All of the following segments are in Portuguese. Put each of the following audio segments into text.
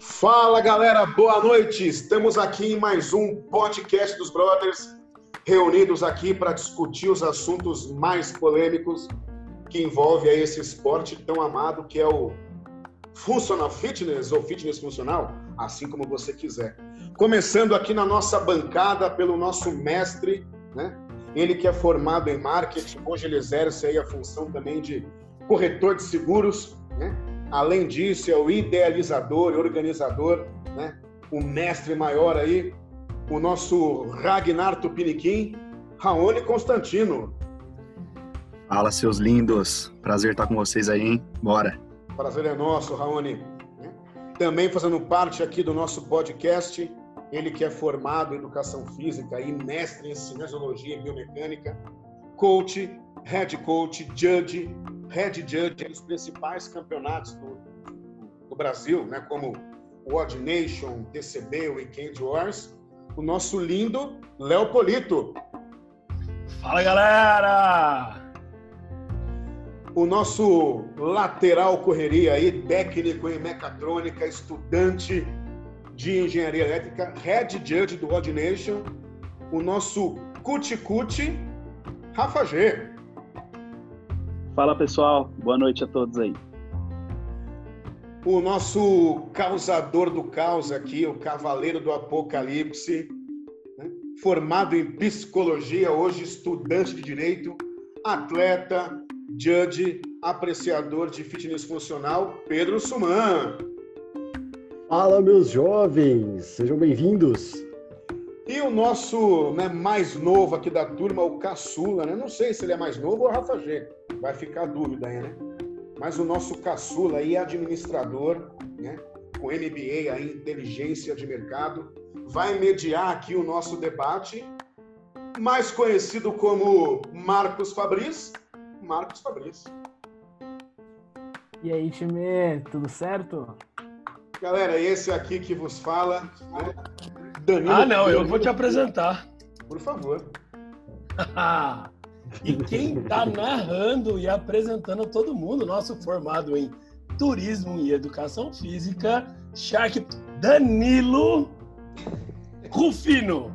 Fala galera, boa noite. Estamos aqui em mais um podcast dos Brothers, reunidos aqui para discutir os assuntos mais polêmicos que envolve esse esporte tão amado que é o Functional Fitness ou Fitness Funcional, assim como você quiser. Começando aqui na nossa bancada pelo nosso mestre, né? Ele que é formado em marketing, hoje ele exerce aí a função também de corretor de seguros, né? Além disso, é o idealizador e organizador, né? O mestre maior aí, o nosso Ragnar Tupiniquim, Raoni Constantino. Fala, seus lindos. Prazer estar com vocês aí, hein? Bora. Prazer é nosso, Raoni. Também fazendo parte aqui do nosso podcast, ele que é formado em educação física e mestre em cinesiologia e biomecânica, coach, head coach, judge, head judge dos principais campeonatos do, do Brasil, né, como o Odd Nation, TCB, Weekend Wars, o nosso lindo Léo Polito. Fala, galera! O nosso lateral correria aí, técnico em mecatrônica, estudante de engenharia elétrica, head judge do Odd Nation, o nosso cuti-cuti, Rafa G. Fala pessoal, boa noite a todos aí. O nosso causador do caos aqui, o cavaleiro do apocalipse, né? formado em psicologia, hoje estudante de direito, atleta, judge, apreciador de fitness funcional, Pedro Suman. Fala, meus jovens, sejam bem-vindos. E o nosso né, mais novo aqui da turma, o Caçula, né? Não sei se ele é mais novo ou Rafa G. Vai ficar a dúvida aí, né? Mas o nosso Caçula aí, administrador, né? Com MBA aí, inteligência de mercado, vai mediar aqui o nosso debate, mais conhecido como Marcos Fabris. Marcos Fabris. E aí, time, tudo certo? Galera, esse aqui que vos fala, né? Danilo. Ah, não, eu vou te apresentar. Por favor. e quem está narrando e apresentando todo mundo, nosso formado em turismo e educação física, Shark Danilo Rufino,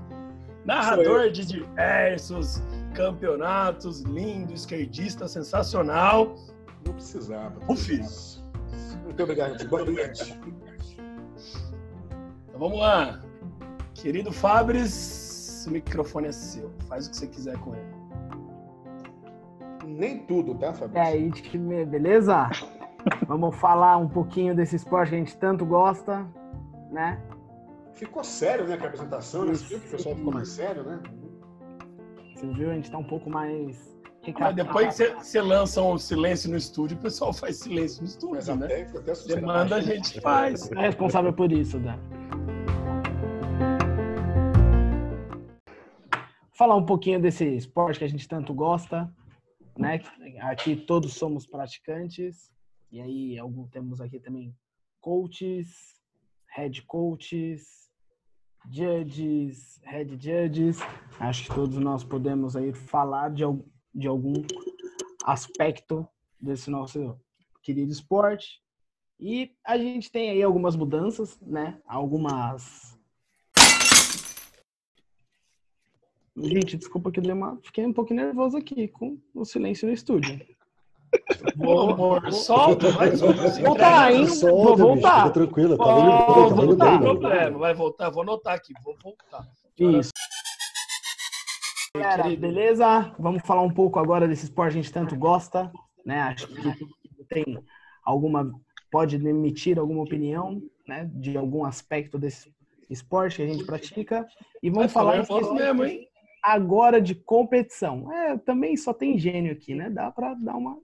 narrador de diversos campeonatos, lindo, esquerdista, sensacional. Não precisava. Rufino. Muito obrigado, boa noite. Vamos lá. Querido Fabris, o microfone é seu. Faz o que você quiser com ele. Nem tudo, tá, Fabris? E aí, time, beleza? Vamos falar um pouquinho desse esporte que a gente tanto gosta, né? Ficou sério, né, com a apresentação, né? Você viu que o pessoal ficou mais sério, né? Você viu? A gente tá um pouco mais mas depois que você lança um silêncio no estúdio, o pessoal faz silêncio no estúdio, Mas né? Até, até você manda, a gente faz. É responsável por isso, Dan. Falar um pouquinho desse esporte que a gente tanto gosta, né? Aqui todos somos praticantes. E aí, temos aqui também coaches, head coaches, judges, head judges. Acho que todos nós podemos aí falar de, de algum aspecto desse nosso querido esporte. E a gente tem aí algumas mudanças, né? Algumas. Gente, desculpa que eu uma... fiquei um pouco nervoso aqui com o silêncio no estúdio. Vou, amor, solta, vai. Voltar, hein? Solta, vou voltar. Bicho, tranquilo, tá Volta, não tem problema, vai voltar, vou anotar aqui, vou voltar. Isso. Galera, beleza? Vamos falar um pouco agora desse esporte que a gente tanto gosta, né? Acho que tem alguma pode emitir alguma opinião, né, de algum aspecto desse esporte que a gente pratica e vamos falar, falar mesmo, hein? Agora de competição. É, também só tem gênio aqui, né? Dá para dar uma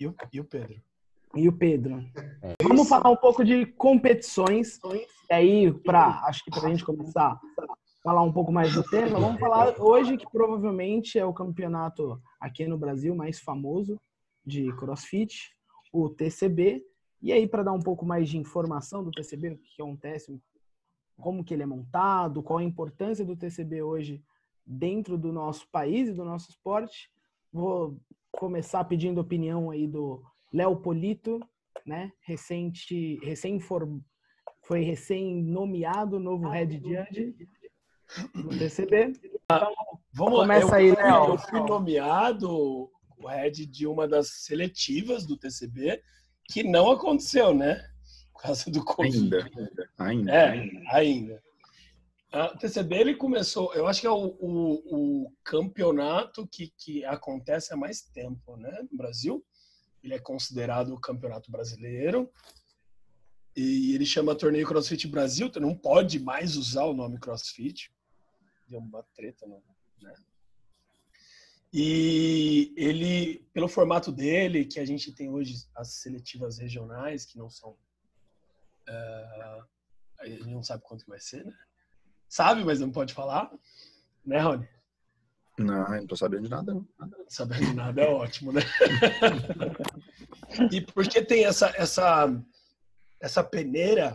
e, o, e o Pedro? E o Pedro. É. Vamos falar um pouco de competições. E aí, para acho que para a gente começar falar um pouco mais do tema, vamos falar hoje que provavelmente é o campeonato aqui no Brasil mais famoso de CrossFit, o TCB. E aí, para dar um pouco mais de informação do TCB, o que acontece, como que ele é montado, qual a importância do TCB hoje dentro do nosso país e do nosso esporte, vou começar pedindo opinião aí do Léo Polito, né? Recente, recém foi recém nomeado novo head judge no TCB. Então, Vamos Começa aí, Léo. Eu fui nomeado o head de uma das seletivas do TCB que não aconteceu, né? Por causa do Covid. Ainda. Ainda. É, ainda. O TCB ele começou, eu acho que é o, o, o, campeonato que, que acontece há mais tempo, né? No Brasil. Ele é considerado o campeonato brasileiro. E ele chama Torneio CrossFit Brasil, então não pode mais usar o nome CrossFit. Deu uma treta, né? E ele, pelo formato dele, que a gente tem hoje as seletivas regionais, que não são. Uh, a gente não sabe quanto vai ser, né? Sabe, mas não pode falar. Né, Rony? Não, eu não tô sabendo de nada, não. Sabendo de nada é ótimo, né? e porque tem essa, essa, essa peneira,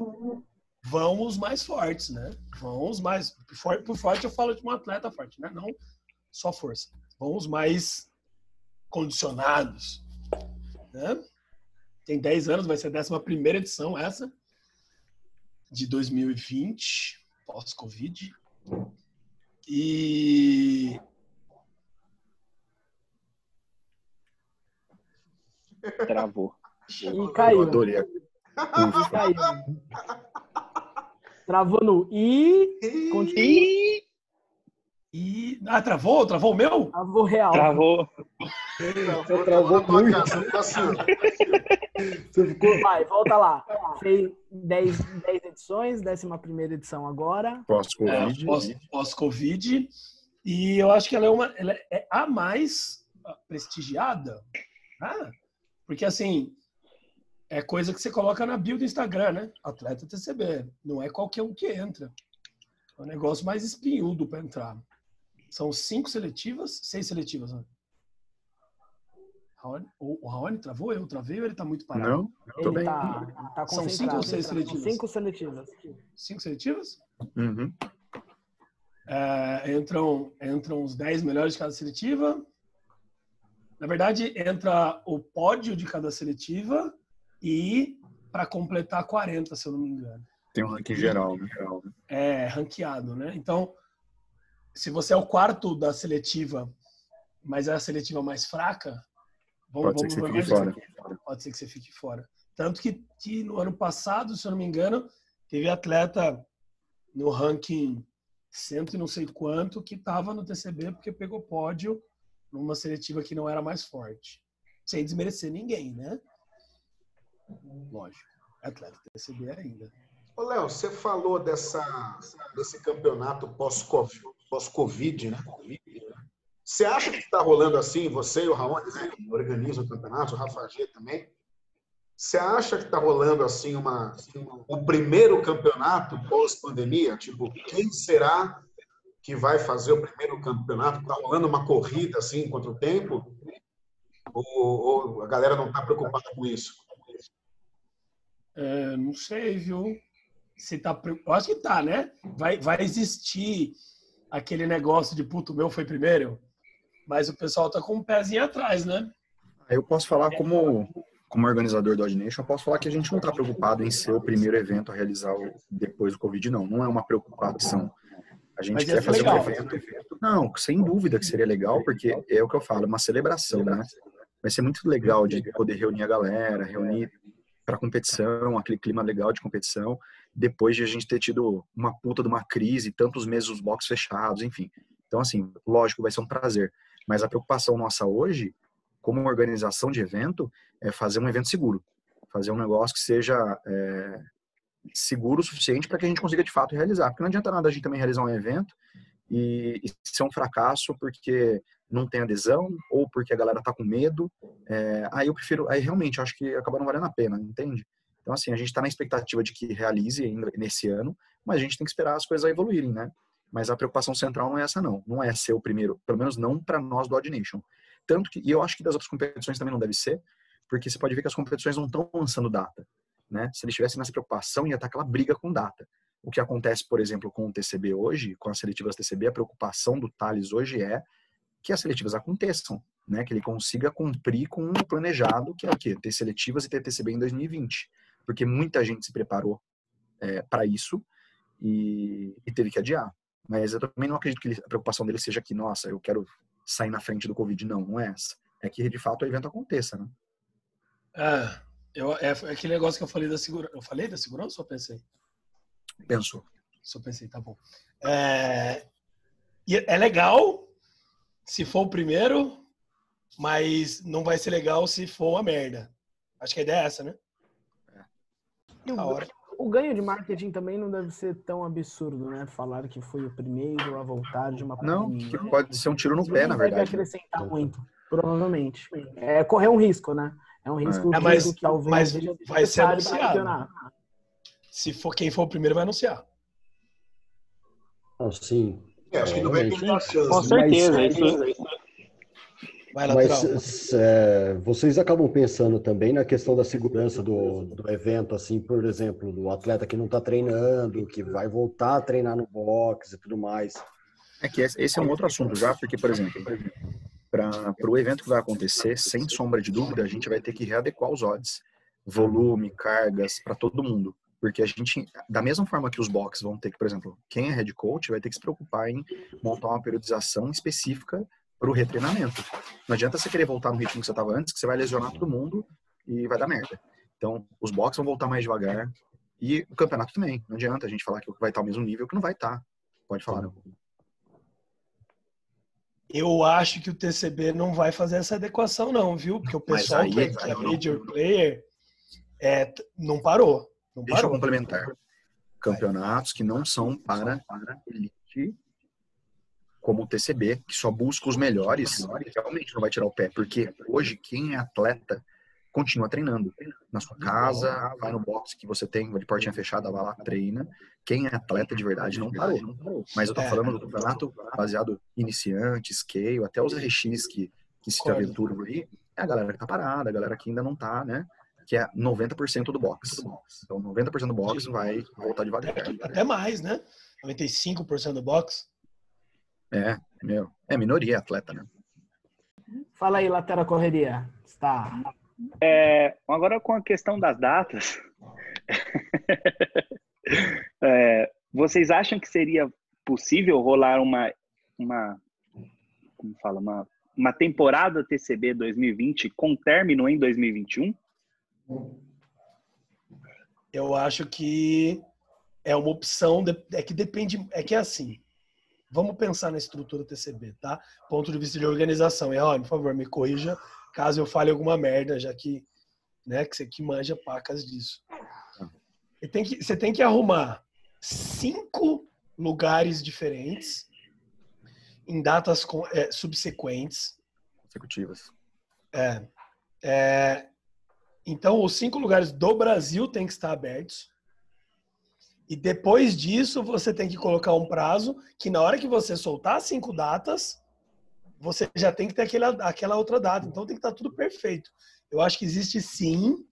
vão os mais fortes, né? Vão os mais. Por forte eu falo de um atleta forte, né? Não só força. Vão os mais condicionados. Né? Tem 10 anos, vai ser a 11 edição essa, de 2020 pós-Covid. E. Travou. E caiu. Adorei. E caiu. Travou no I. E. E. Ah, travou? Travou o meu? Travou real. Travou. Você travou muito. Você ficou... Vai, volta lá. Fez 10, 10 edições, 11 edição agora. Pós-Covid. É, Pós-Covid. e eu acho que ela é, uma, ela é a mais prestigiada. Ah, porque, assim, é coisa que você coloca na bio do Instagram, né? Atleta TCB. Não é qualquer um que entra. É um negócio mais espinhudo para entrar. São cinco seletivas, seis seletivas, né? Raoni, o, Raoni travou? Eu travei ou ele está muito parado? Não, eu tô ele bem. Tá, tá São cinco ou seis seletivas? Cinco seletivas. Cinco seletivas? Uhum. É, entram, entram os dez melhores de cada seletiva. Na verdade, entra o pódio de cada seletiva e para completar 40, se eu não me engano. Tem um ranking geral, né? É, ranqueado, né? Então, se você é o quarto da seletiva, mas é a seletiva mais fraca, Vamos, Pode ser que você fique fora. Pode ser que você fique fora. Tanto que, que no ano passado, se eu não me engano, teve atleta no ranking cento e não sei quanto que estava no TCB porque pegou pódio numa seletiva que não era mais forte. Sem desmerecer ninguém, né? Lógico. Atleta TCB ainda. Ô, Léo, você falou dessa, desse campeonato pós-Covid, pós né? Você acha que está rolando assim, você e o Raul né, organizam o campeonato, o Rafa G também? Você acha que está rolando assim uma, assim, o primeiro campeonato pós-pandemia? Tipo, quem será que vai fazer o primeiro campeonato? Está rolando uma corrida assim contra o tempo? Ou, ou a galera não está preocupada com isso? É, não sei, viu? Se tá, acho que tá, né? Vai, vai existir aquele negócio de puto meu foi primeiro. Mas o pessoal tá com um pezinho atrás, né? Eu posso falar como, como organizador do Ordination, eu posso falar que a gente não está preocupado em ser o primeiro evento a realizar o, depois do Covid, não. Não é uma preocupação. A gente Mas quer fazer legal. um evento. Não, sem dúvida que seria legal, porque é o que eu falo, uma celebração, né? Vai ser muito legal de poder reunir a galera, reunir para competição, aquele clima legal de competição, depois de a gente ter tido uma puta de uma crise, tantos meses os boxes fechados, enfim. Então, assim, lógico, vai ser um prazer. Mas a preocupação nossa hoje, como organização de evento, é fazer um evento seguro. Fazer um negócio que seja é, seguro o suficiente para que a gente consiga de fato realizar. Porque não adianta nada a gente também realizar um evento e, e ser um fracasso porque não tem adesão ou porque a galera tá com medo. É, aí eu prefiro, aí realmente acho que acaba não valendo a pena, entende? Então, assim, a gente está na expectativa de que realize ainda nesse ano, mas a gente tem que esperar as coisas evoluírem, né? Mas a preocupação central não é essa, não. Não é ser o primeiro, pelo menos não para nós do Odd Nation. Tanto que, e eu acho que das outras competições também não deve ser, porque você pode ver que as competições não estão lançando data. Né? Se eles tivessem nessa preocupação, ia estar aquela briga com data. O que acontece, por exemplo, com o TCB hoje, com as seletivas TCB, a preocupação do Thales hoje é que as seletivas aconteçam, né? Que ele consiga cumprir com o planejado, que é o quê? Ter seletivas e ter TCB em 2020. Porque muita gente se preparou é, para isso e, e, teve que adiar. Mas eu também não acredito que a preocupação dele seja que, nossa, eu quero sair na frente do Covid. Não, não é essa. É que, de fato, o evento aconteça, né? É, eu, é, é aquele negócio que eu falei da segurança. Eu falei da segurança ou pensei? Pensou. Só pensei, tá bom. É, é legal se for o primeiro, mas não vai ser legal se for uma merda. Acho que a ideia é essa, né? É. hora. O ganho de marketing também não deve ser tão absurdo, né? Falar que foi o primeiro a voltar de uma pandemia. Não, que pode ser um tiro no pé, na verdade. Deve acrescentar muito, provavelmente. É correr um risco, né? É um risco é. mas, que talvez mas vai ser anunciado. Se for quem for o primeiro, vai anunciar. Oh, sim. É, acho que não vai ter chance. Com certeza, mas, isso, mas é, vocês acabam pensando também na questão da segurança do, do evento, assim, por exemplo, do atleta que não está treinando, que vai voltar a treinar no box e tudo mais. É que esse é um outro assunto já, porque, por exemplo, para o evento que vai acontecer, sem sombra de dúvida, a gente vai ter que readequar os odds, volume, cargas, para todo mundo. Porque a gente, da mesma forma que os boxes vão ter que, por exemplo, quem é head coach vai ter que se preocupar em montar uma periodização específica para o retreinamento. Não adianta você querer voltar no ritmo que você estava antes, que você vai lesionar todo mundo e vai dar merda. Então, os boxes vão voltar mais devagar e o campeonato também. Não adianta a gente falar que vai estar ao mesmo nível que não vai estar. Pode falar. Não. Eu acho que o TCB não vai fazer essa adequação, não, viu? Porque o pessoal aí, que, é, que é major player é, não parou. Não Deixa eu complementar. Campeonatos que não são para, para elite como o TCB, que só busca os melhores, realmente não vai tirar o pé, porque hoje quem é atleta continua treinando na sua casa, vai no box que você tem, de portinha fechada, vai lá, treina. Quem é atleta de verdade não parou. Mas eu tô falando do campeonato baseado iniciante, scale, até os RX que, que se aventuram aí, é a galera que tá parada, a galera que ainda não tá, né? Que é 90% do box. Então, 90% do box vai voltar devagar. Até mais, né? 95% do box. É, meu, é minoria atleta, né? Fala aí, lateral correria. Está. É, agora com a questão das datas, é, vocês acham que seria possível rolar uma, uma como fala, uma, uma temporada TCB 2020 com término em 2021? Eu acho que é uma opção, é que depende, é que é assim, Vamos pensar na estrutura TCB, tá? Ponto de vista de organização. E, ó, por favor, me corrija caso eu fale alguma merda, já que, né, que você que manja pacas disso. E tem que, você tem que arrumar cinco lugares diferentes em datas com, é, subsequentes. Consecutivas. É, é, então, os cinco lugares do Brasil têm que estar abertos. E depois disso, você tem que colocar um prazo que na hora que você soltar cinco datas, você já tem que ter aquela, aquela outra data. Então tem que estar tudo perfeito. Eu acho que existe sim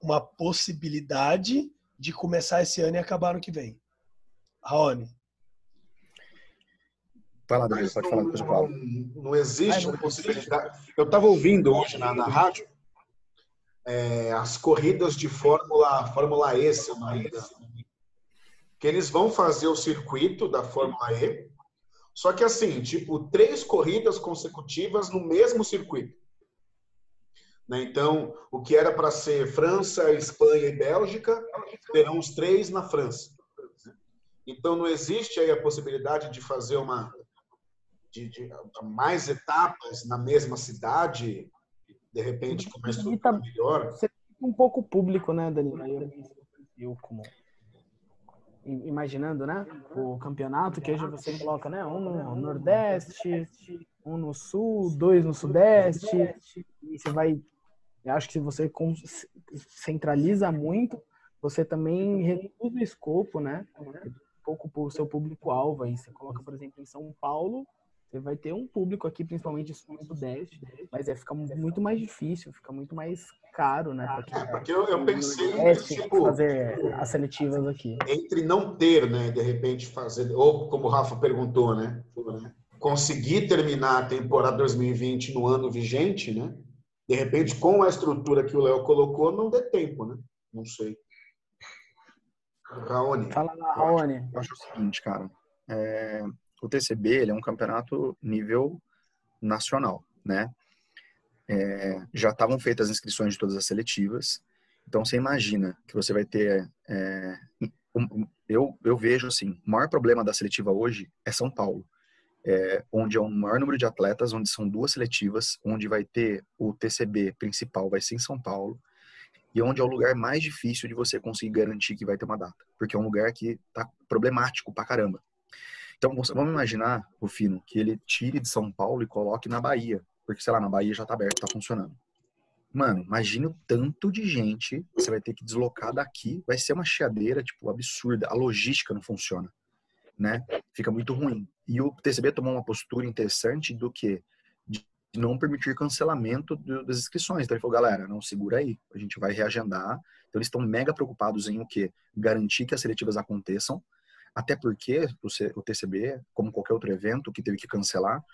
uma possibilidade de começar esse ano e acabar no que vem. Raoni. Vai lá, Danilo, pode falar depois falo. Não, não existe uma possibilidade. Eu estava ouvindo hoje na, na rádio é, as corridas de Fórmula, Fórmula E, se não que eles vão fazer o circuito da Fórmula E, só que assim, tipo, três corridas consecutivas no mesmo circuito. Né? Então, o que era para ser França, Espanha e Bélgica, terão os três na França. Então, não existe aí a possibilidade de fazer uma de, de mais etapas na mesma cidade, de repente com uma estrutura melhor. Você um pouco público, né, Danilo? Eu como imaginando, né? O campeonato, que hoje você coloca, né? Um no Nordeste, um no Sul, dois no Sudeste, e você vai. Eu acho que se você centraliza muito, você também reduz o escopo, né? Um pouco o seu público-alvo aí. Você coloca, por exemplo, em São Paulo, você vai ter um público aqui, principalmente sul sudeste, mas é fica muito mais difícil, fica muito mais caro, né? É, porque eu, eu pensei é, tipo, fazer as seletivas aqui. Entre não ter, né, de repente fazer, ou como o Rafa perguntou, né? conseguir terminar a temporada 2020 no ano vigente, né? De repente, com a estrutura que o Léo colocou, não dê tempo, né? Não sei. Raoni. Fala lá, Raoni. Eu acho o seguinte, cara. É, o TCB ele é um campeonato nível nacional, né? É, já estavam feitas as inscrições de todas as seletivas. Então, você imagina que você vai ter... É, um, eu, eu vejo, assim, o maior problema da seletiva hoje é São Paulo é, onde é o maior número de atletas, onde são duas seletivas, onde vai ter o TCB principal, vai ser em São Paulo, e onde é o lugar mais difícil de você conseguir garantir que vai ter uma data, porque é um lugar que tá problemático pra caramba. Então, vamos imaginar, o Fino, que ele tire de São Paulo e coloque na Bahia, porque, sei lá, na Bahia já tá aberto, tá funcionando. Mano, imagine o tanto de gente você vai ter que deslocar daqui, vai ser uma chiadeira, tipo, absurda. A logística não funciona né? Fica muito ruim. E o TCB tomou uma postura interessante do que de não permitir cancelamento das inscrições. Então ele falou, galera, não segura aí, a gente vai reagendar. Então eles estão mega preocupados em o que garantir que as seletivas aconteçam, até porque o TCB, como qualquer outro evento que teve que cancelar,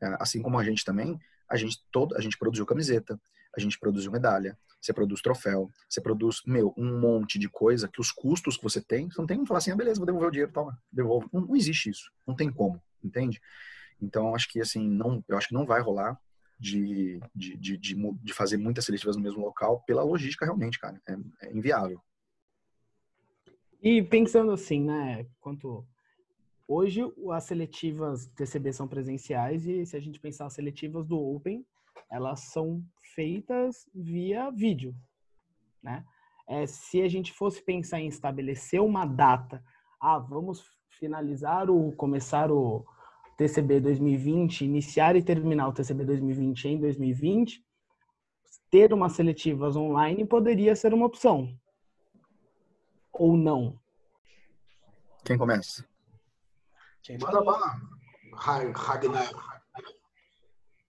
é, assim como a gente também, a gente todo a gente produziu camiseta, a gente produziu medalha, você produz troféu, você produz, meu, um monte de coisa que os custos que você tem, você não tem como falar assim, ah, beleza, vou devolver o dinheiro, toma, devolvo. Não, não existe isso, não tem como, entende? Então, acho que, assim, não, eu acho que não vai rolar de, de, de, de, fazer muitas seletivas no mesmo local pela logística, realmente, cara, é, é inviável. E pensando assim, né, quanto... Hoje, as seletivas TCB são presenciais e se a gente pensar as seletivas do Open, elas são feitas via vídeo, né? É, se a gente fosse pensar em estabelecer uma data, ah, vamos finalizar o começar o TCB 2020, iniciar e terminar o TCB 2020 em 2020, ter umas seletivas online poderia ser uma opção. Ou não? Quem começa? Quem Manda bala. Ragnar.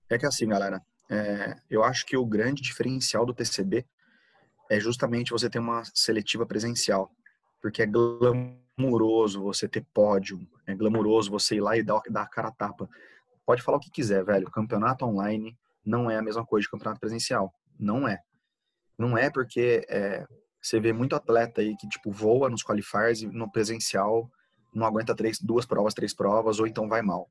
É que assim, galera, é, eu acho que o grande diferencial do TCB é justamente você ter uma seletiva presencial, porque é glamuroso você ter pódio, é glamuroso você ir lá e dar, dar a cara a tapa. Pode falar o que quiser, velho. Campeonato online não é a mesma coisa de campeonato presencial. Não é. Não é porque é, você vê muito atleta aí que, tipo, voa nos qualifiers e no presencial não aguenta três, duas provas, três provas, ou então vai mal.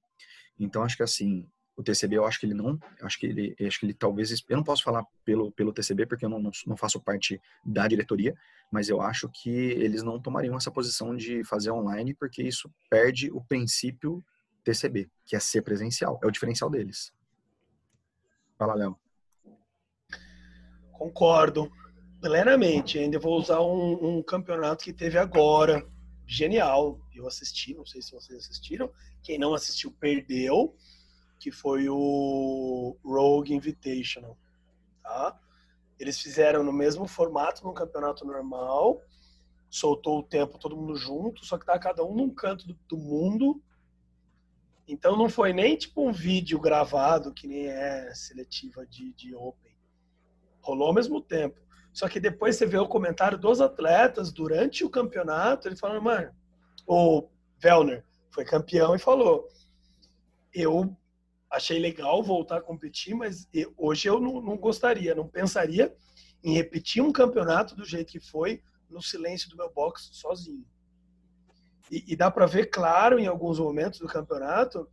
Então, acho que assim, o TCB eu acho que ele não, acho que ele, acho que ele talvez, eu não posso falar pelo, pelo TCB porque eu não, não, não, faço parte da diretoria, mas eu acho que eles não tomariam essa posição de fazer online porque isso perde o princípio TCB, que é ser presencial, é o diferencial deles. Fala, Léo. Concordo plenamente. Ainda vou usar um, um campeonato que teve agora, genial. Eu assisti, não sei se vocês assistiram. Quem não assistiu perdeu que foi o Rogue Invitational, tá? Eles fizeram no mesmo formato, no campeonato normal, soltou o tempo todo mundo junto, só que tá cada um num canto do, do mundo. Então não foi nem tipo um vídeo gravado, que nem é seletiva de, de Open. Rolou ao mesmo tempo. Só que depois você vê o comentário dos atletas durante o campeonato, ele falando, mano, o Vellner foi campeão e falou: Eu achei legal voltar a competir, mas hoje eu não, não, gostaria, não pensaria em repetir um campeonato do jeito que foi no silêncio do meu box sozinho. E, e dá para ver claro em alguns momentos do campeonato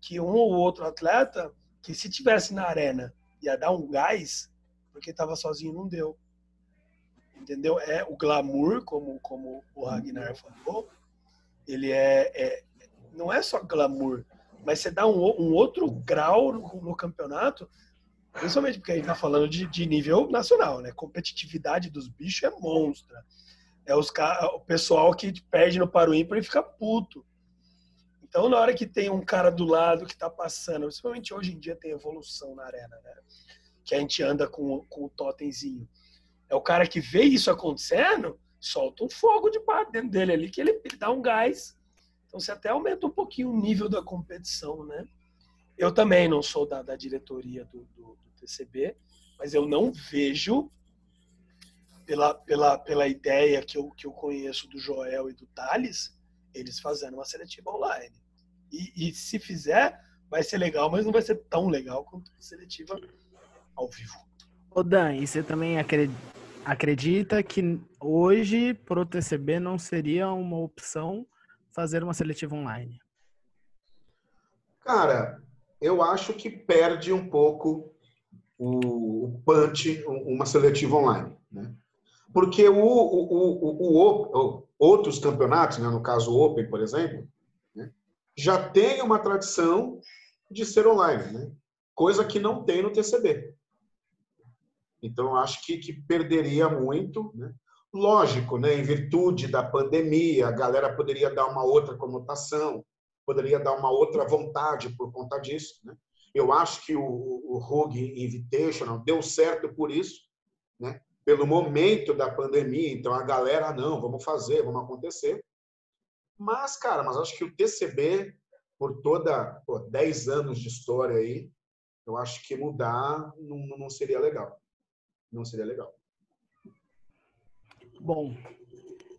que um ou outro atleta que se tivesse na arena ia dar um gás porque estava sozinho não deu. Entendeu? É o glamour, como como o Ragnar falou, ele é, é não é só glamour, mas você dá um, um outro grau no, no, campeonato, principalmente porque a gente está falando de, de, nível nacional, né? Competitividade dos bichos é monstra. É os, o pessoal que perde no paro ímpar e fica puto. Então, na hora que tem um cara do lado que está passando, principalmente hoje em dia tem evolução na arena, né? Que a gente anda com, com o totemzinho. É o cara que vê isso acontecendo, solta um fogo de bar dentro dele ali, que ele, ele dá um gás então você até aumenta um pouquinho o nível da competição, né? Eu também não sou da, da diretoria do, do, do, TCB, mas eu não vejo, pela, pela, pela ideia que eu, que eu conheço do Joel e do Thales, eles fazendo uma seletiva online. E, e se fizer, vai ser legal, mas não vai ser tão legal quanto a seletiva ao vivo. Ô Dan, e você também acredita que hoje pro TCB não seria uma opção fazer uma seletiva online? Cara, eu acho que perde um pouco o, o punch uma seletiva online, né? Porque o, o, o, outros campeonatos, né, no caso o Open, por exemplo, né, já tem uma tradição de ser online, né? coisa que não tem no TCB. Então, acho que, que perderia muito. Né? Lógico, né, em virtude da pandemia, a galera poderia dar uma outra conotação, poderia dar uma outra vontade por conta disso. Né? Eu acho que o, o Rogue Invitational deu certo por isso, né? pelo momento da pandemia. Então a galera, não, vamos fazer, vamos acontecer. Mas, cara, mas acho que o TCB, por toda pô, 10 anos de história aí, eu acho que mudar não, não seria legal. Não seria legal. Bom,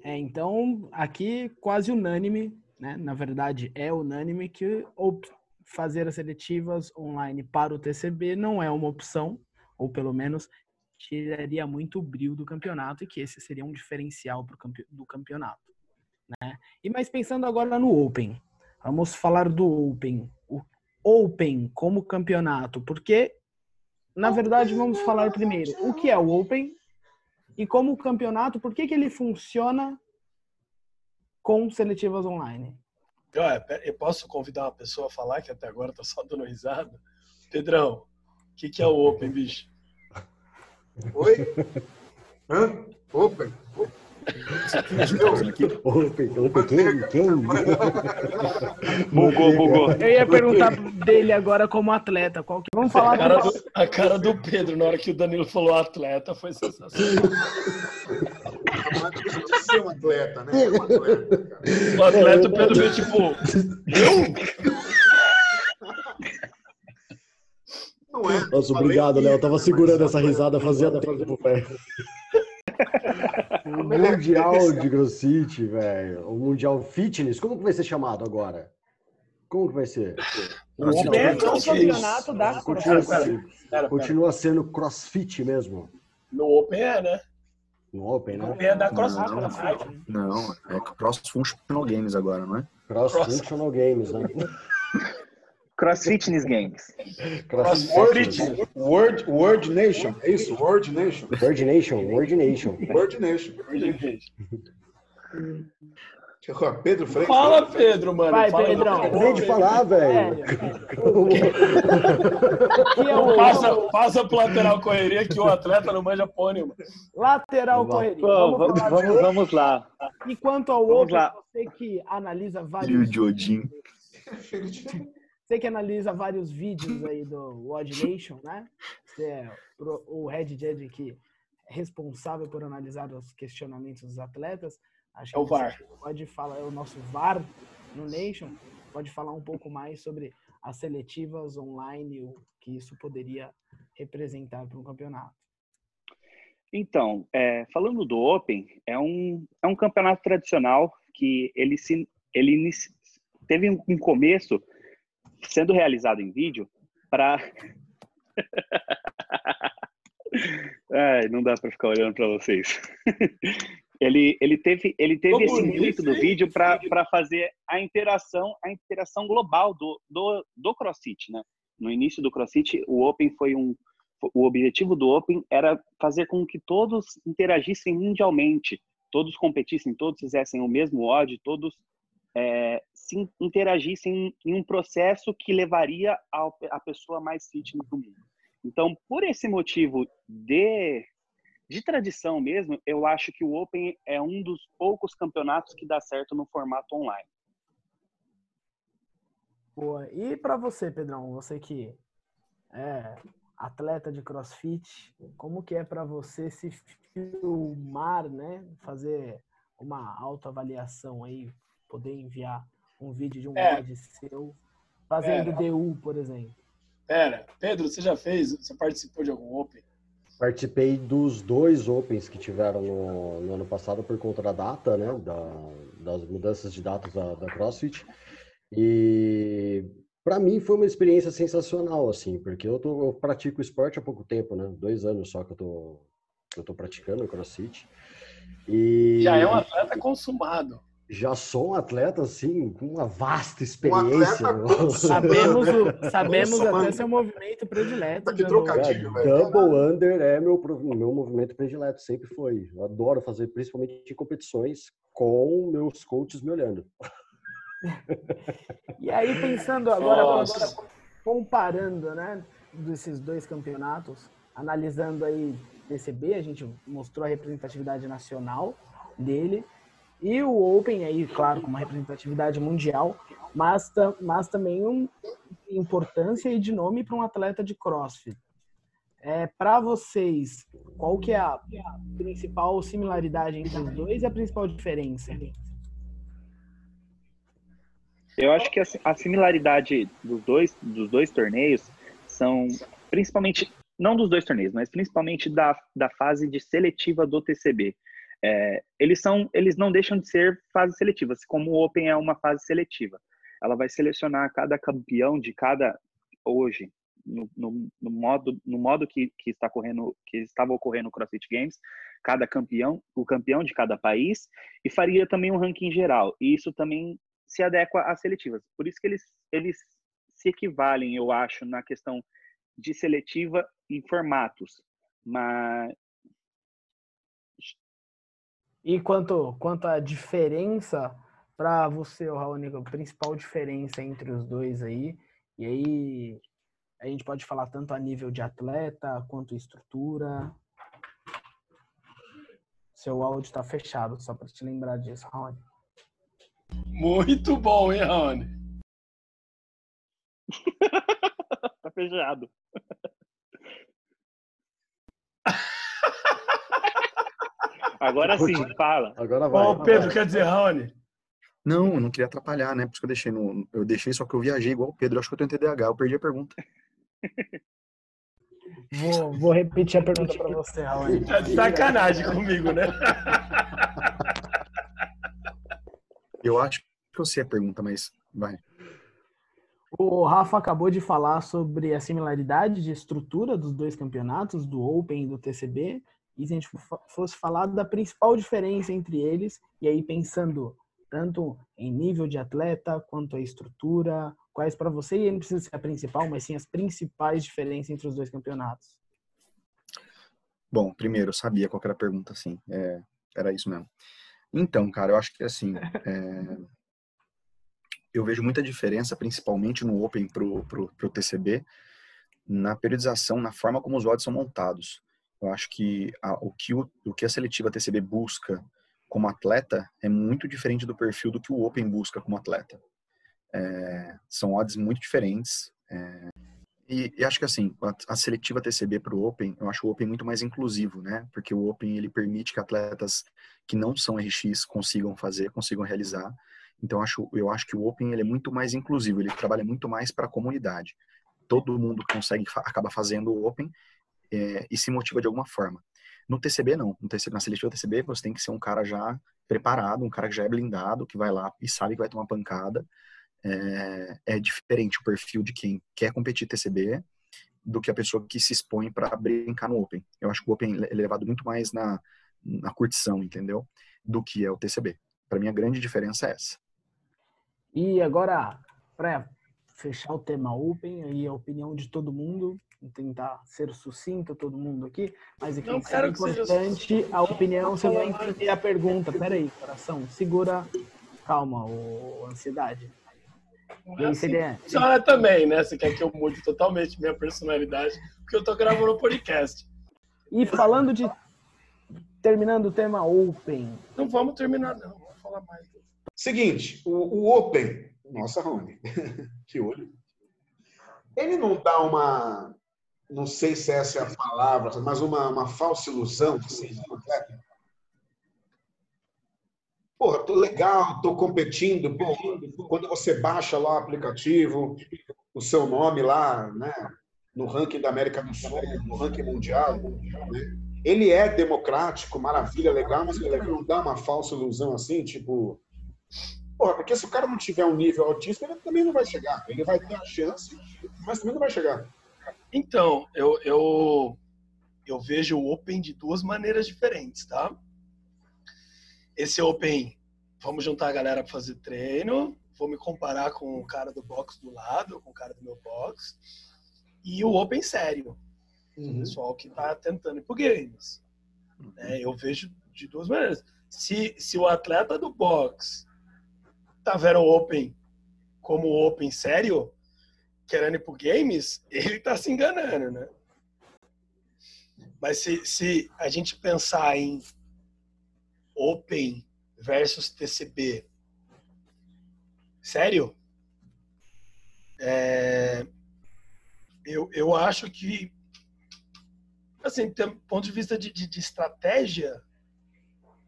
é, então aqui quase unânime, né? Na verdade, é unânime que fazer as seletivas online para o TCB não é uma opção, ou pelo menos tiraria muito o brilho do campeonato e que esse seria um diferencial campe do campeonato. Né? E mais pensando agora no Open, vamos falar do Open. O Open como campeonato, porque na verdade vamos falar primeiro o que é o Open e como campeonato, por que, que ele funciona com seletivas online. Eu posso convidar uma pessoa a falar que até agora tá só dando risada? Pedrão, o que, que é o Open, bicho? Oi? Hã? Open? Open, open? Bugou, bugou. Eu ia perguntar dele agora como atleta. Qual que... Vamos falar a cara, do... a cara do Pedro na hora que o Danilo falou atleta foi sensacional. ser um atleta, né? Um atleta, o atleta, o Pedro veio tipo. Eu? Não é. Nossa, obrigado, Léo. Eu tava segurando essa risada fazia tempo, velho. O Mundial de CrossFit, velho. O Mundial Fitness, como que vai ser chamado agora? Como que vai ser? O campeonato da continua, continua sendo CrossFit mesmo. No Open é, né? No Open, né? É da CrossFit. Não, não, é Cross Functional Games agora, não é? Cross Functional Games, né? Cross Fitness Games. Cross Word, Word, Word Nation, é isso? Word Nation. Word Nation, Word Nation. Word Nation. Pedro Freitas. Fala, Pedro, mano. Vai, Fala, Pedrão. Acabei de falar, velho. É passa, passa pro lateral correria que o atleta não manja pônei, mano. Lateral correria. Vamos, vamos, vamos, vamos lá. E quanto ao outro, você que analisa vários. E o Jodin. Você que analisa vários vídeos aí do Odd Nation, né? Você é o head judge que é responsável por analisar os questionamentos dos atletas. Acho é o VAR. Pode falar, é o nosso VAR no Nation. Pode falar um pouco mais sobre as seletivas online, o que isso poderia representar para um campeonato. Então, é, falando do Open, é um, é um campeonato tradicional que ele, se, ele teve um começo sendo realizado em vídeo para. Ai, não dá para ficar olhando para vocês. ele, ele teve, ele teve esse intuito do vídeo para fazer a interação, a interação global do, do, do CrossFit, né? No início do CrossFit, o Open foi um, o objetivo do Open era fazer com que todos interagissem mundialmente, todos competissem, todos fizessem o mesmo odd, todos é, se interagissem em um processo que levaria a pessoa mais fitness do mundo. Então, por esse motivo de, de tradição mesmo, eu acho que o Open é um dos poucos campeonatos que dá certo no formato online. Boa. E para você, Pedrão, você que é atleta de CrossFit, como que é para você se filmar, né? Fazer uma autoavaliação aí poder enviar um vídeo de um é. seu fazendo é. DU, por exemplo. Pera, Pedro, você já fez? Você participou de algum Open? Participei dos dois Opens que tiveram no, no ano passado por conta da data, né? Da, das mudanças de datas da, da CrossFit. E Para mim foi uma experiência sensacional, assim, porque eu, tô, eu pratico esporte há pouco tempo, né? Dois anos só que eu tô, eu tô praticando o CrossFit. E... Já é um atleta consumado já sou um atleta assim com uma vasta experiência. Um sabemos o, sabemos até seu movimento predileto. Tá que trocadilho, é, Double under é meu meu movimento predileto, sempre foi. Eu adoro fazer, principalmente em competições com meus coaches me olhando. e aí pensando agora, agora comparando, né, desses dois campeonatos, analisando aí PCB, a gente mostrou a representatividade nacional dele e o Open aí, claro, com uma representatividade mundial, mas, mas também um, importância e de nome para um atleta de CrossFit. É, para vocês, qual que é a, principal similaridade entre os dois e a principal diferença? Eu acho que a, a similaridade dos dois, dos dois torneios são principalmente, não dos dois torneios, mas principalmente da, da fase de seletiva do TCB. É, eles são, eles não deixam de ser fases seletivas, como o Open é uma fase seletiva. Ela vai selecionar cada campeão de cada hoje no, no, no modo no modo que, que está correndo que estava ocorrendo no CrossFit Games, cada campeão, o campeão de cada país e faria também um ranking geral. E isso também se adequa às seletivas. Por isso que eles eles se equivalem, eu acho, na questão de seletiva e formatos. Mas e quanto, quanto à diferença, para você, Raoni, a principal diferença entre os dois aí, e aí a gente pode falar tanto a nível de atleta quanto estrutura. Seu áudio está fechado, só para te lembrar disso, Raoni. Muito bom, hein, Raoni? tá fechado. Agora sim, fala. Agora vai. Ó, Pedro, quer dizer, Raoni? Não, eu não queria atrapalhar, né? Por isso que eu deixei no. Eu deixei, só que eu viajei igual o Pedro. Eu acho que eu tenho TDAH, eu perdi a pergunta. Vou, vou repetir a pergunta para você, Raoni. Tá de sacanagem comigo, né? Eu acho que eu sei a pergunta, mas vai. O Rafa acabou de falar sobre a similaridade de estrutura dos dois campeonatos, do Open e do TCB, e se a gente fosse falar da principal diferença entre eles, e aí pensando tanto em nível de atleta quanto a estrutura, quais para você, e não precisa ser a principal, mas sim as principais diferenças entre os dois campeonatos? Bom, primeiro, eu sabia qual era a pergunta, sim. É, era isso mesmo. Então, cara, eu acho que assim, é, eu vejo muita diferença, principalmente no Open pro, pro, pro TCB, na periodização, na forma como os odds são montados. Eu acho que a, o, que o, o que a seletiva TCB busca como atleta é muito diferente do perfil do que o Open busca como atleta. É, são odds muito diferentes. É, e, e, acho que assim, a, a seletiva TCB para o Open, eu acho o Open muito mais inclusivo, né? Porque o Open ele permite que atletas que não são RX consigam fazer, consigam realizar. Então acho, eu acho que o Open ele é muito mais inclusivo, ele trabalha muito mais para a comunidade. Todo mundo consegue acaba fazendo o Open é, e se motiva de alguma forma. No TCB, não. No TCB, na seletiva TCB, você tem que ser um cara já preparado, um cara que já é blindado, que vai lá e sabe que vai tomar pancada. É, é diferente o perfil de quem quer competir TCB do que a pessoa que se expõe para brincar no Open. Eu acho que o Open é levado muito mais na, na curtição, entendeu? Do que é o TCB. Para mim, a grande diferença é essa. E agora, para fechar o tema Open, aí a opinião de todo mundo, tentar ser sucinto todo mundo aqui, mas aqui é importante a opinião, você vai entender a pergunta. Peraí, coração, segura, calma, o ansiedade. E aí, assim, Funciona também, né? Você quer que eu mude totalmente minha personalidade, porque eu tô gravando um podcast. E falando de. Terminando o tema Open. Não vamos terminar, não. Vamos falar mais. Seguinte, o, o Open. Nossa, Rony. que olho. Ele não dá uma não sei se essa é a palavra, mas uma, uma falsa ilusão. Assim, Porra, tô legal, tô competindo. Pô, quando você baixa lá o aplicativo, o seu nome lá, né, no ranking da América do Sul, no ranking mundial, né, ele é democrático, maravilha, legal, mas ele não dá uma falsa ilusão assim, tipo, Porra, porque se o cara não tiver um nível altíssimo, ele também não vai chegar. Ele vai ter a chance, mas também não vai chegar. Então, eu, eu, eu vejo o Open de duas maneiras diferentes, tá? Esse Open, vamos juntar a galera para fazer treino, vou me comparar com o cara do box do lado, com o cara do meu box, e o Open sério, uhum. o pessoal que está tentando ir pro games. É, eu vejo de duas maneiras. Se, se o atleta do box tá vendo o Open como Open sério, querendo ir pro games, ele tá se enganando, né? Mas se, se a gente pensar em Open versus TCB, sério, é, eu, eu acho que, assim, do ponto de vista de, de, de estratégia,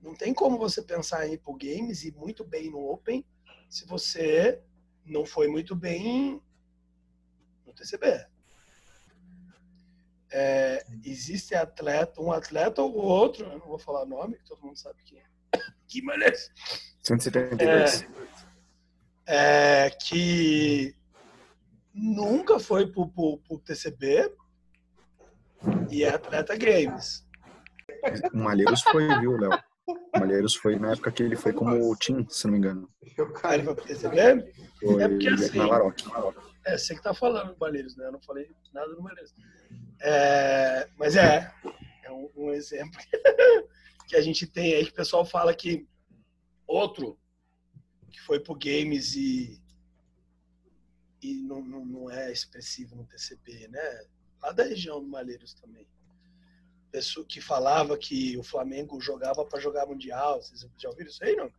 não tem como você pensar em ir pro games e muito bem no Open se você não foi muito bem no TCB. É, existe atleta, um atleta ou outro, eu não vou falar nome, que todo mundo sabe quem é. Que merece. 172. É, é, que nunca foi pro, pro, pro TCB e é atleta games. O Malheiros foi, viu, Léo? O Malheiros foi na época que ele foi como Tim, se não me engano. Ah, ele foi pro TCB? Foi é porque assim. Na Laroque. É, você que tá falando do Malheiros, né? Eu não falei nada do Malheiros. É, mas é, é um, um exemplo que a gente tem aí que o pessoal fala que outro que foi pro games e, e não, não, não é expressivo no TCB, né? Lá da região do Malheiros também. Pessoa que falava que o Flamengo jogava para jogar mundial. Vocês já ouviram isso aí, não?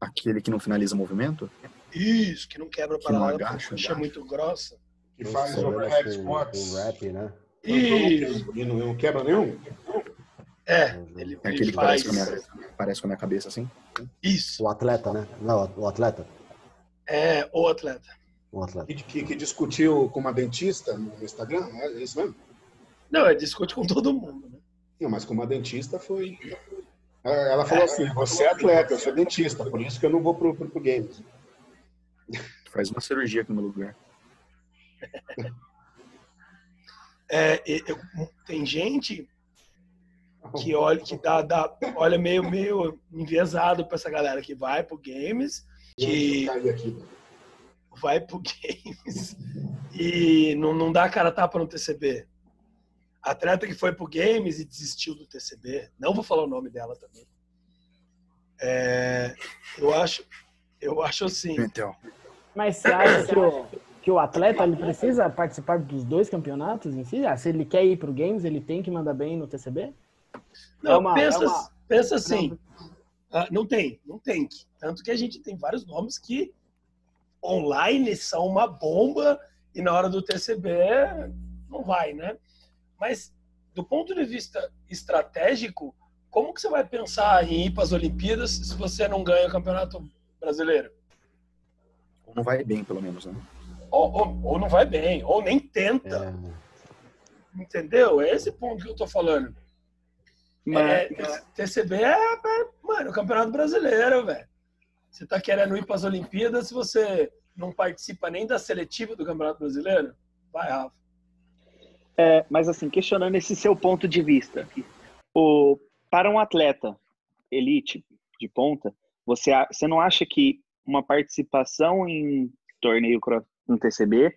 Aquele que não finaliza o movimento? Isso, que não quebra para lá, puxa muito grossa. Que faz overhead squats. rap, né? Isso. E não, não quebra nenhum? É, ele, É aquele ele que parece faz. com, a minha, parece com a minha cabeça assim? Isso. O atleta, né? Não, o atleta. É o atleta. O atleta. Que, que, que discutiu com uma dentista no Instagram, é isso mesmo? Não, ele discute com todo mundo, né? Não, mas com uma dentista foi. Ela falou assim: você é atleta, eu sou dentista, por isso que eu não vou pro, pro, pro games. Faz uma cirurgia aqui no meu lugar. É, eu- tem gente que olha que dá, dá olha meio meio enviesado para essa galera que vai pro games, que vai pro games e não, não dá cara a tapa no TCB. Atleta que foi pro games e desistiu do TCB. Não vou falar o nome dela também. É, eu acho, eu acho assim. Então, Mas você acha que o, que o atleta ele precisa participar dos dois campeonatos em si? Ah, se ele quer ir pro Games, ele tem que mandar bem no TCB? Não, É uma- pensa, é uma- pensa assim. ah, não tem, não tem que. Tanto que a gente tem vários nomes que online são uma bomba e na hora do TCB não vai, né? Mas do ponto de vista estratégico, como que você vai pensar em ir para as Olimpíadas se você não ganha o Campeonato Brasileiro? Ou não vai bem, pelo menos, né? Ou, ou, ou não vai bem, ou nem tenta, É, entendeu? É esse ponto que eu tô falando. Mas, É, TCB é, é, mano, o Campeonato Brasileiro, velho. Você tá querendo ir para as Olimpíadas se você não participa nem da seletiva do Campeonato Brasileiro? Vai, Rafa. é, mas assim, questionando esse seu ponto de vista, o, para um atleta elite de ponta, você, você não acha que uma participação em torneio no TCB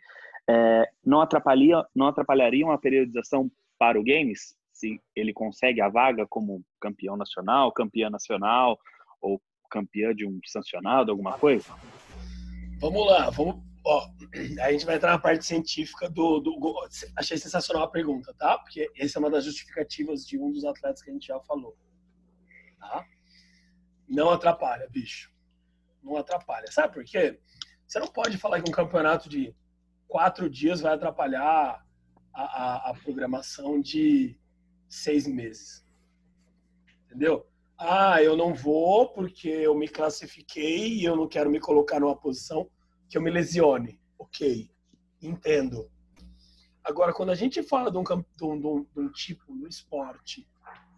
é, não, atrapalharia, não atrapalharia uma periodização para o Games? Se ele consegue a vaga como campeão nacional, campeã nacional ou campeã de um sancionado, alguma coisa? Vamos lá, vamos. Ó, a gente vai entrar na parte científica do, do. Achei sensacional a pergunta, tá? Porque essa é uma das justificativas de um dos atletas que a gente já falou. Tá? Não atrapalha, bicho. Não atrapalha. Sabe por quê? Você não pode falar que um campeonato de quatro dias vai atrapalhar a, a, a programação de seis meses. Entendeu? Ah, eu não vou porque eu me classifiquei e eu não quero me colocar numa posição que eu me lesione. Ok, entendo. Agora, quando a gente fala de um, de um- de um tipo no esporte,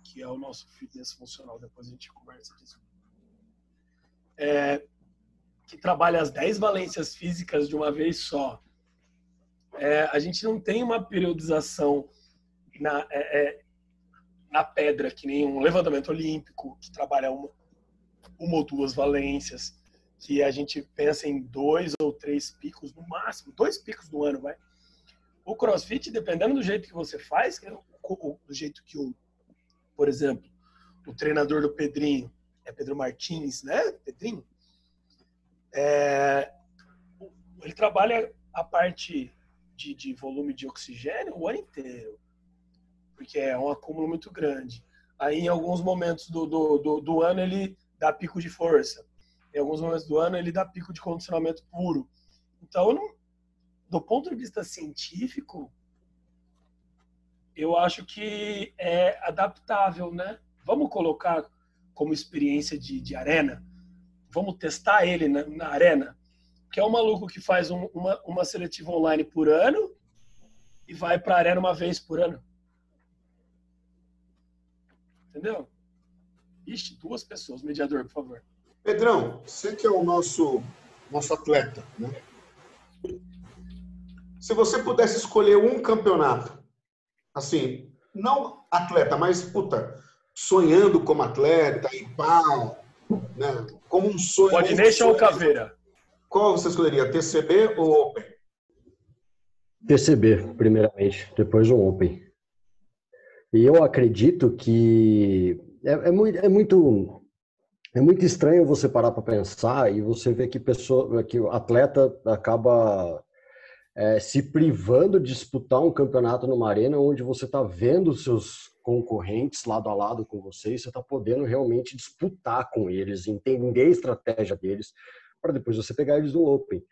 que é o nosso fitness funcional, depois a gente conversa disso. É, que trabalha as 10 valências físicas de uma vez só. É, a gente não tem uma periodização na, é, é, na pedra, que nem um levantamento olímpico, que trabalha uma, uma ou duas valências, que a gente pensa em dois ou três picos no máximo, dois picos no ano, vai. O crossfit, dependendo do jeito que você faz, é do jeito que o, por exemplo, o treinador do Pedrinho, é Pedro Martins, né? Pedrinho? É, ele trabalha a parte de, de volume de oxigênio o ano inteiro, porque é um acúmulo muito grande. Aí, em alguns momentos do, do, do, do ano, ele dá pico de força. Em alguns momentos do ano, ele dá pico de condicionamento puro. Então, não, do ponto de vista científico, eu acho que é adaptável, né? Vamos colocar como experiência de, de arena, vamos testar ele na, na arena, que é um maluco que faz um, uma, uma seletiva online por ano e vai para a arena uma vez por ano. Entendeu? Ixi, duas pessoas. Mediador, por favor. Pedrão, você que é o nosso, nosso atleta, né? Se você pudesse escolher um campeonato, assim, não atleta, mas, puta, sonhando como atleta e pá, né? Como um sonho. Pode deixar ou caveira? Qual você escolheria, TCB ou Open? TCB, primeiramente, depois o Open. E eu acredito que é, é, muito, é muito é muito estranho você parar para pensar e você ver que pessoa, que o atleta acaba é, se privando de disputar um campeonato numa arena onde você está vendo seus concorrentes lado a lado com você você está podendo realmente disputar com eles, entender a estratégia deles, para depois você pegar eles no Open.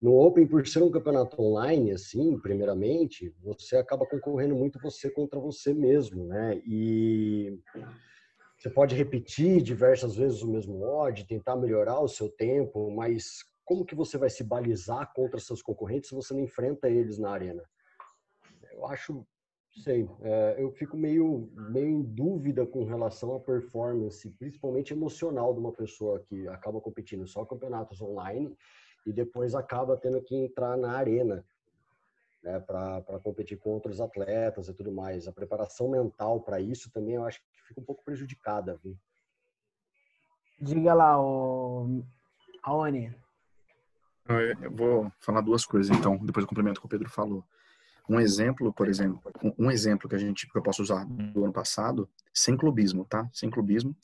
No Open, por ser um campeonato online, assim, primeiramente, você acaba concorrendo muito você contra você mesmo, né? E você pode repetir diversas vezes o mesmo odd, tentar melhorar o seu tempo, mas como que você vai se balizar contra seus concorrentes se você não enfrenta eles na arena? Eu acho, sei, é, eu fico meio, meio em dúvida com relação à performance, principalmente emocional de uma pessoa que acaba competindo só campeonatos online e depois acaba tendo que entrar na arena né, para competir com outros atletas e tudo mais. A preparação mental para isso também eu acho que fica um pouco prejudicada. Viu? Diga lá, o Aone. Eu vou falar duas coisas, então, depois do complemento que o Pedro falou. Um exemplo, por exemplo, um exemplo que a gente que eu posso usar do ano passado, sem clubismo, tá? Sem clubismo.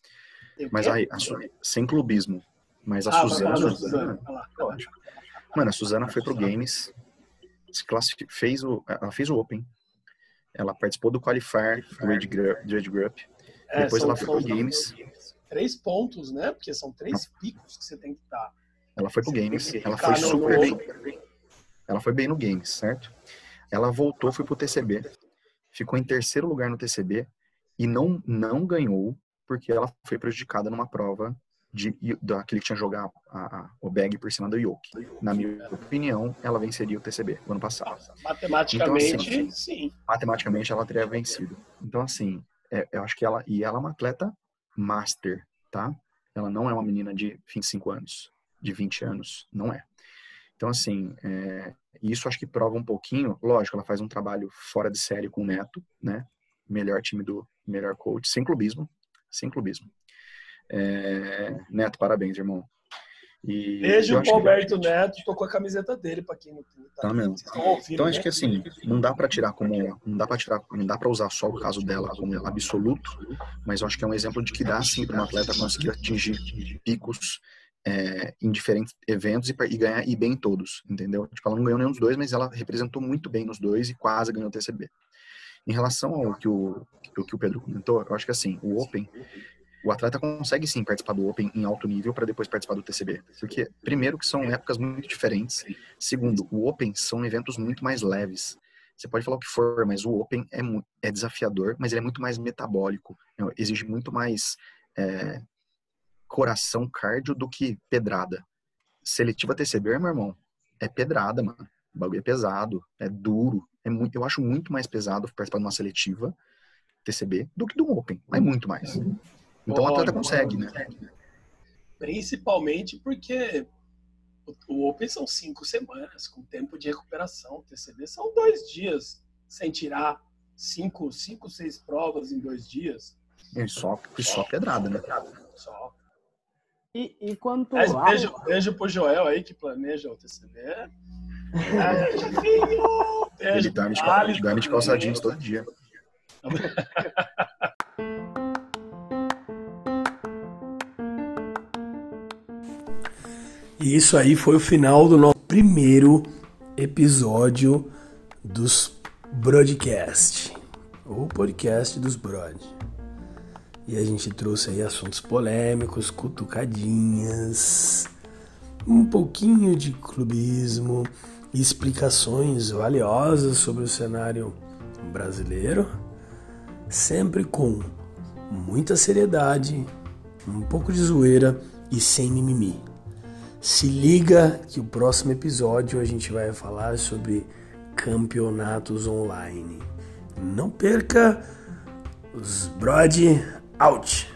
Mas aí, a, sem clubismo. Mas a ah, Suzana, Suzana, lógico. Mano, a Suzana foi pro Games, se fez o, ela fez o Open, ela participou do Qualifier do Red Group, é, depois ela foi pro Games. Três pontos, né? Porque são três picos que você tem que estar. Ela foi pro Games, ela foi super bem. Ela foi bem no Games, certo? Ela voltou, foi pro TCB, ficou em terceiro lugar no TCB e não, não ganhou porque ela foi prejudicada numa prova de, daquele que tinha jogar a, a, o bag por cima do yoke. Na minha opinião, ela venceria o TCB no ano passado. Matematicamente, então, assim, sim. Matematicamente, ela teria vencido. Então, assim, é, eu acho que ela. E ela é uma atleta master, tá? Ela não é uma menina de 25 anos, de 20 anos. Não é. Então, assim, é, isso acho que prova um pouquinho. Lógico, ela faz um trabalho fora de série com o Neto, né? Melhor time do melhor coach, sem clubismo. Sem clubismo. É, Neto, parabéns, irmão. E Beijo o Alberto que... Neto, tô com a camiseta dele para quem não tá, tá mesmo. Então acho né? que assim, não dá para tirar como não dá para tirar, não dá para usar só o caso dela como absoluto, mas eu acho que é um exemplo de que dá sim para um atleta conseguir atingir picos é, em diferentes eventos e, e, ganhar e bem em todos, entendeu? Tipo, ela não ganhou nenhum dos dois, mas ela representou muito bem nos dois e quase ganhou o TCB. Em relação ao que o, o que o Pedro comentou, eu acho que assim, o Open o atleta consegue sim participar do Open em alto nível para depois participar do TCB. Porque, primeiro, que são épocas muito diferentes. Segundo, o Open são eventos muito mais leves. Você pode falar o que for, mas o Open é, é desafiador, mas ele é muito mais metabólico. Né? Exige muito mais é, coração cardio do que pedrada. Seletiva TCB, meu irmão, é pedrada, mano. O bagulho é pesado, é duro. É muito, eu acho muito mais pesado participar de uma seletiva TCB do que do Open, mas muito mais. Então o atleta consegue, né? Principalmente porque o Open são cinco semanas, com tempo de recuperação. O TCB são dois dias, sem tirar cinco, cinco, seis provas em dois dias. E só, e só pedrada, né? Só. E, e quanto. Mas beijo, beijo pro Joel aí que planeja o TCB. Ele Beijo dorme de, calça jeans todo dia. E isso aí foi o final do nosso primeiro episódio dos Broadcast, o podcast dos Brod. E a gente trouxe aí assuntos polêmicos, cutucadinhas, um pouquinho de clubismo, explicações valiosas sobre o cenário brasileiro, sempre com muita seriedade, um pouco de zoeira e sem mimimi. Se liga que o próximo episódio a gente vai falar sobre campeonatos online. Não perca os Brod Ouch.